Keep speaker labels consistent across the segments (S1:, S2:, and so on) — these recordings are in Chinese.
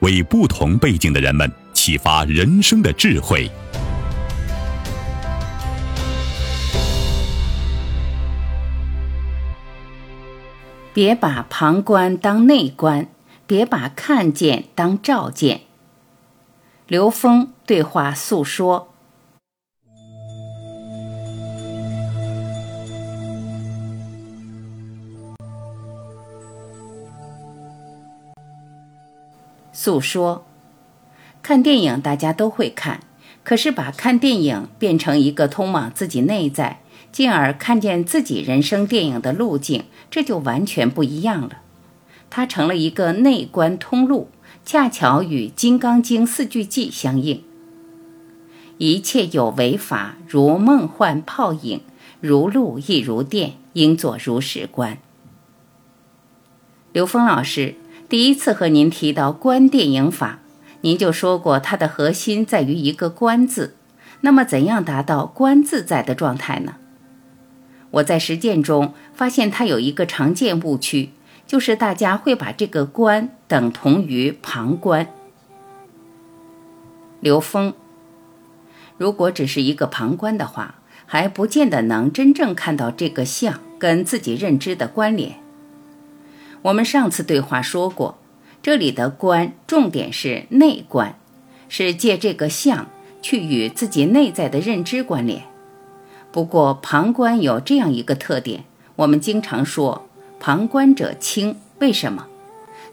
S1: 为不同背景的人们启发人生的智慧。
S2: 别把旁观当内观，别把看见当照见。刘峰对话诉说。诉说，看电影大家都会看，可是把看电影变成一个通往自己内在。进而看见自己人生电影的路径，这就完全不一样了。它成了一个内观通路，恰巧与《金刚经》四句偈相应。一切有为法，如梦幻泡影，如露亦如电，应作如是观。刘峰老师第一次和您提到观电影法，您就说过它的核心在于一个“观”字。那么，怎样达到观自在的状态呢？我在实践中发现，它有一个常见误区，就是大家会把这个观等同于旁观。刘峰，如果只是一个旁观的话，还不见得能真正看到这个相跟自己认知的关联。我们上次对话说过，这里的观重点是内观，是借这个相去与自己内在的认知关联。不过，旁观有这样一个特点，我们经常说“旁观者清”。为什么？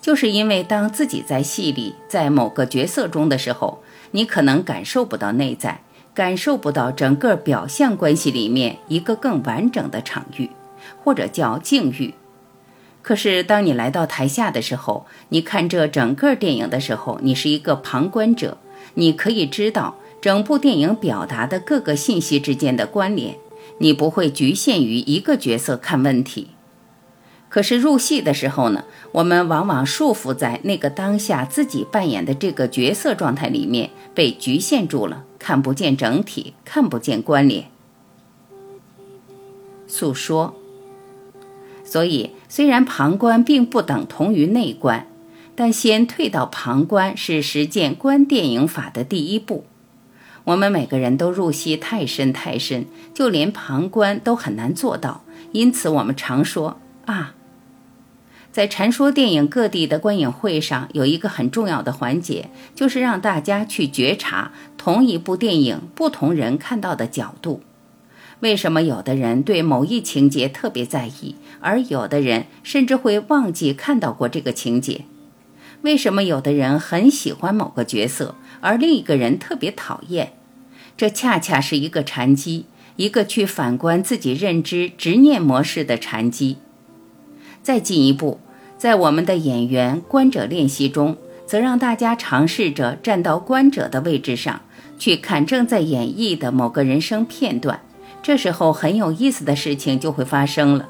S2: 就是因为当自己在戏里，在某个角色中的时候，你可能感受不到内在，感受不到整个表象关系里面一个更完整的场域，或者叫境遇。可是，当你来到台下的时候，你看这整个电影的时候，你是一个旁观者，你可以知道。整部电影表达的各个信息之间的关联，你不会局限于一个角色看问题。可是入戏的时候呢，我们往往束缚在那个当下自己扮演的这个角色状态里面，被局限住了，看不见整体，看不见关联。诉说。所以，虽然旁观并不等同于内观，但先退到旁观是实践观电影法的第一步。我们每个人都入戏太深太深，就连旁观都很难做到。因此，我们常说啊，在禅说电影各地的观影会上，有一个很重要的环节，就是让大家去觉察同一部电影不同人看到的角度。为什么有的人对某一情节特别在意，而有的人甚至会忘记看到过这个情节？为什么有的人很喜欢某个角色，而另一个人特别讨厌？这恰恰是一个禅机，一个去反观自己认知执念模式的禅机。再进一步，在我们的演员观者练习中，则让大家尝试着站到观者的位置上去看正在演绎的某个人生片段。这时候，很有意思的事情就会发生了。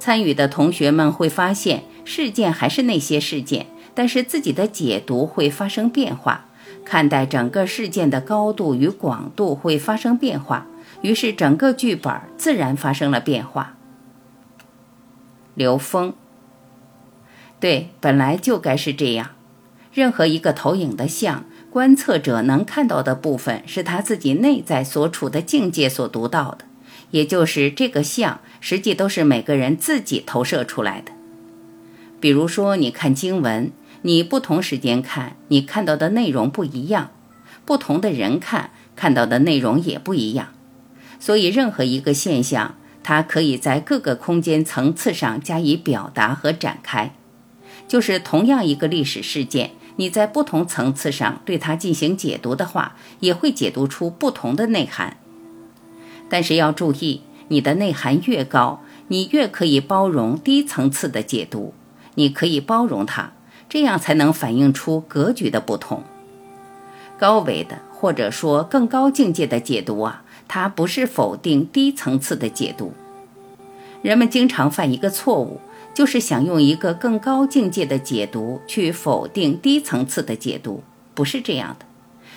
S2: 参与的同学们会发现，事件还是那些事件。但是自己的解读会发生变化，看待整个事件的高度与广度会发生变化，于是整个剧本自然发生了变化。刘峰，对，本来就该是这样。任何一个投影的像，观测者能看到的部分是他自己内在所处的境界所读到的，也就是这个像实际都是每个人自己投射出来的。比如说，你看经文。你不同时间看，你看到的内容不一样；不同的人看，看到的内容也不一样。所以，任何一个现象，它可以在各个空间层次上加以表达和展开。就是同样一个历史事件，你在不同层次上对它进行解读的话，也会解读出不同的内涵。但是要注意，你的内涵越高，你越可以包容低层次的解读，你可以包容它。这样才能反映出格局的不同。高维的或者说更高境界的解读啊，它不是否定低层次的解读。人们经常犯一个错误，就是想用一个更高境界的解读去否定低层次的解读，不是这样的。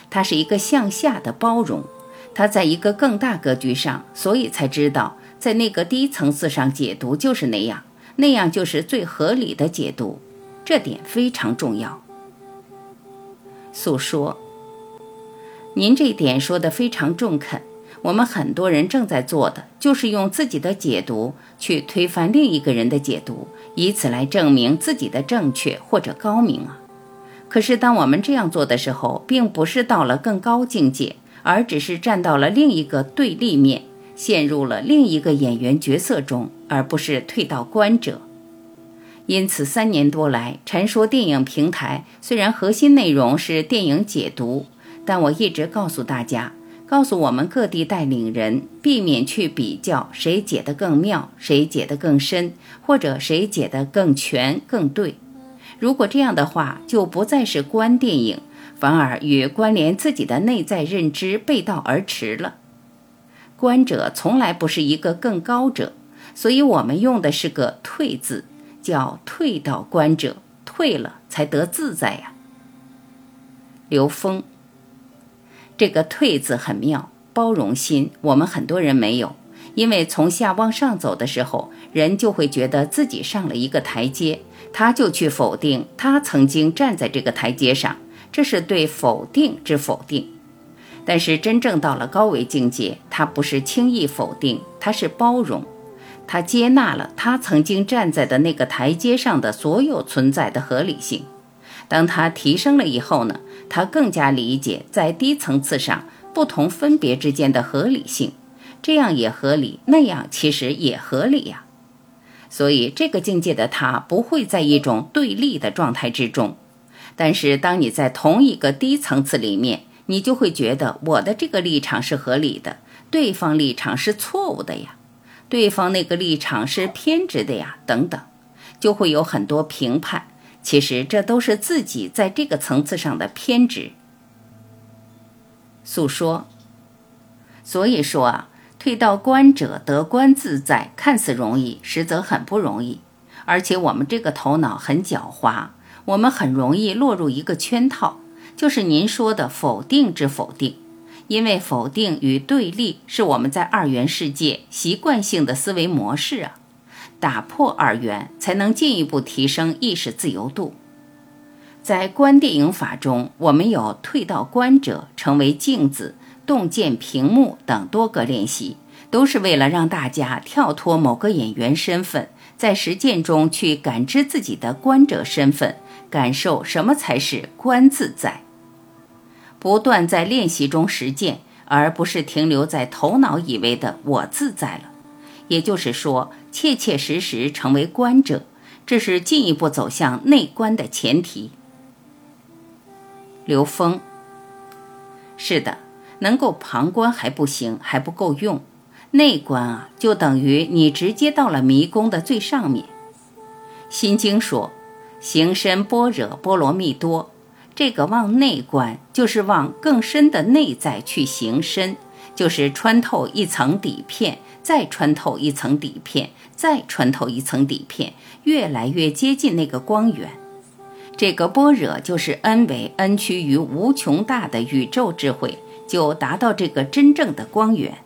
S2: 它是一个向下的包容，它在一个更大格局上，所以才知道在那个低层次上解读就是那样，那样就是最合理的解读。这点非常重要。诉说，您这点说的非常中肯。我们很多人正在做的，就是用自己的解读去推翻另一个人的解读，以此来证明自己的正确或者高明啊。可是，当我们这样做的时候，并不是到了更高境界，而只是站到了另一个对立面，陷入了另一个演员角色中，而不是退到观者。因此，三年多来，陈说电影平台虽然核心内容是电影解读，但我一直告诉大家，告诉我们各地带领人，避免去比较谁解得更妙，谁解得更深，或者谁解得更全、更对。如果这样的话，就不再是观电影，反而与关联自己的内在认知背道而驰了。观者从来不是一个更高者，所以我们用的是个“退”字。叫退到观者，退了才得自在呀。刘峰，这个“退”字很妙，包容心我们很多人没有，因为从下往上走的时候，人就会觉得自己上了一个台阶，他就去否定他曾经站在这个台阶上，这是对否定之否定。但是真正到了高维境界，他不是轻易否定，他是包容。他接纳了他曾经站在的那个台阶上的所有存在的合理性。当他提升了以后呢，他更加理解在低层次上不同分别之间的合理性，这样也合理，那样其实也合理呀。所以这个境界的他不会在一种对立的状态之中。但是当你在同一个低层次里面，你就会觉得我的这个立场是合理的，对方立场是错误的呀。对方那个立场是偏执的呀，等等，就会有很多评判。其实这都是自己在这个层次上的偏执。诉说，所以说啊，退到观者得观自在，看似容易，实则很不容易。而且我们这个头脑很狡猾，我们很容易落入一个圈套，就是您说的否定之否定。因为否定与对立是我们在二元世界习惯性的思维模式啊，打破二元才能进一步提升意识自由度。在观电影法中，我们有退到观者、成为镜子、洞见屏幕等多个练习，都是为了让大家跳脱某个演员身份，在实践中去感知自己的观者身份，感受什么才是观自在。不断在练习中实践，而不是停留在头脑以为的“我自在了”。也就是说，切切实实成为观者，这是进一步走向内观的前提。刘峰，是的，能够旁观还不行，还不够用。内观啊，就等于你直接到了迷宫的最上面。心经说：“行深般若波罗蜜多。”这个往内观，就是往更深的内在去行深，就是穿透一层底片，再穿透一层底片，再穿透一层底片，越来越接近那个光源。这个般若就是 n 为 n 趋于无穷大的宇宙智慧，就达到这个真正的光源。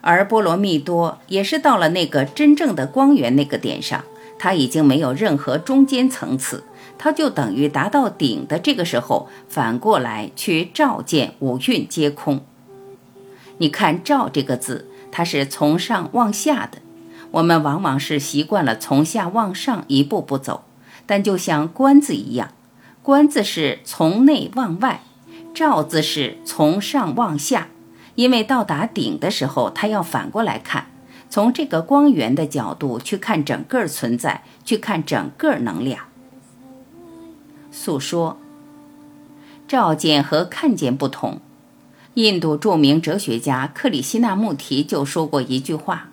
S2: 而波罗蜜多也是到了那个真正的光源那个点上，它已经没有任何中间层次。它就等于达到顶的这个时候，反过来去照见五蕴皆空。你看“照”这个字，它是从上往下的。我们往往是习惯了从下往上一步步走，但就像“观”字一样，观字是从内往外，照字是从上往下。因为到达顶的时候，它要反过来看，从这个光源的角度去看整个存在，去看整个能量。诉说，照见和看见不同。印度著名哲学家克里希那穆提就说过一句话：“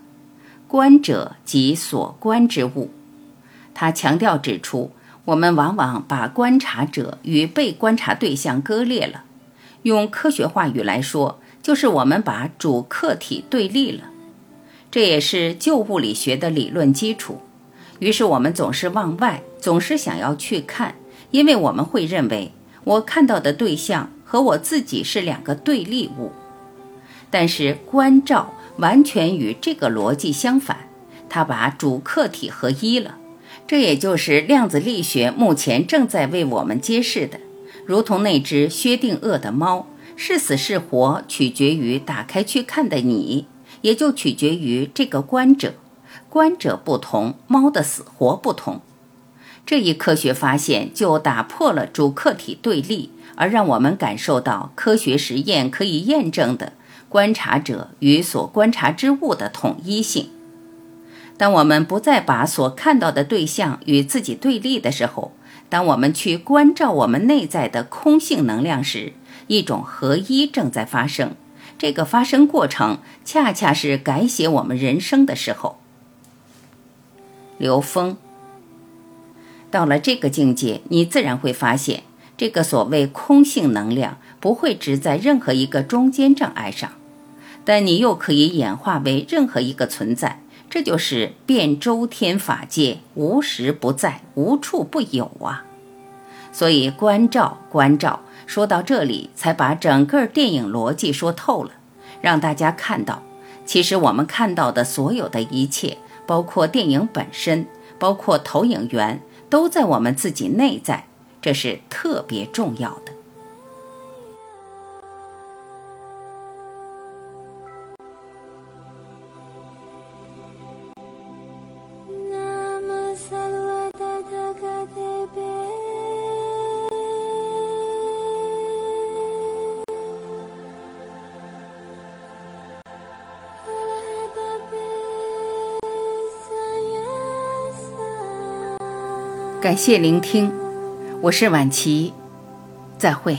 S2: 观者即所观之物。”他强调指出，我们往往把观察者与被观察对象割裂了。用科学话语来说，就是我们把主客体对立了。这也是旧物理学的理论基础。于是我们总是往外，总是想要去看，因为我们会认为我看到的对象。和我自己是两个对立物，但是关照完全与这个逻辑相反，它把主客体合一了。这也就是量子力学目前正在为我们揭示的。如同那只薛定谔的猫，是死是活取决于打开去看的你，也就取决于这个观者。观者不同，猫的死活不同。这一科学发现就打破了主客体对立。而让我们感受到科学实验可以验证的观察者与所观察之物的统一性。当我们不再把所看到的对象与自己对立的时候，当我们去关照我们内在的空性能量时，一种合一正在发生。这个发生过程恰恰是改写我们人生的时候。刘峰，到了这个境界，你自然会发现。这个所谓空性能量不会只在任何一个中间障碍上，但你又可以演化为任何一个存在，这就是遍周天法界，无时不在，无处不有啊！所以关照关照，说到这里才把整个电影逻辑说透了，让大家看到，其实我们看到的所有的一切，包括电影本身，包括投影源，都在我们自己内在。这是特别重要的。感谢聆听。我是晚琪，再会。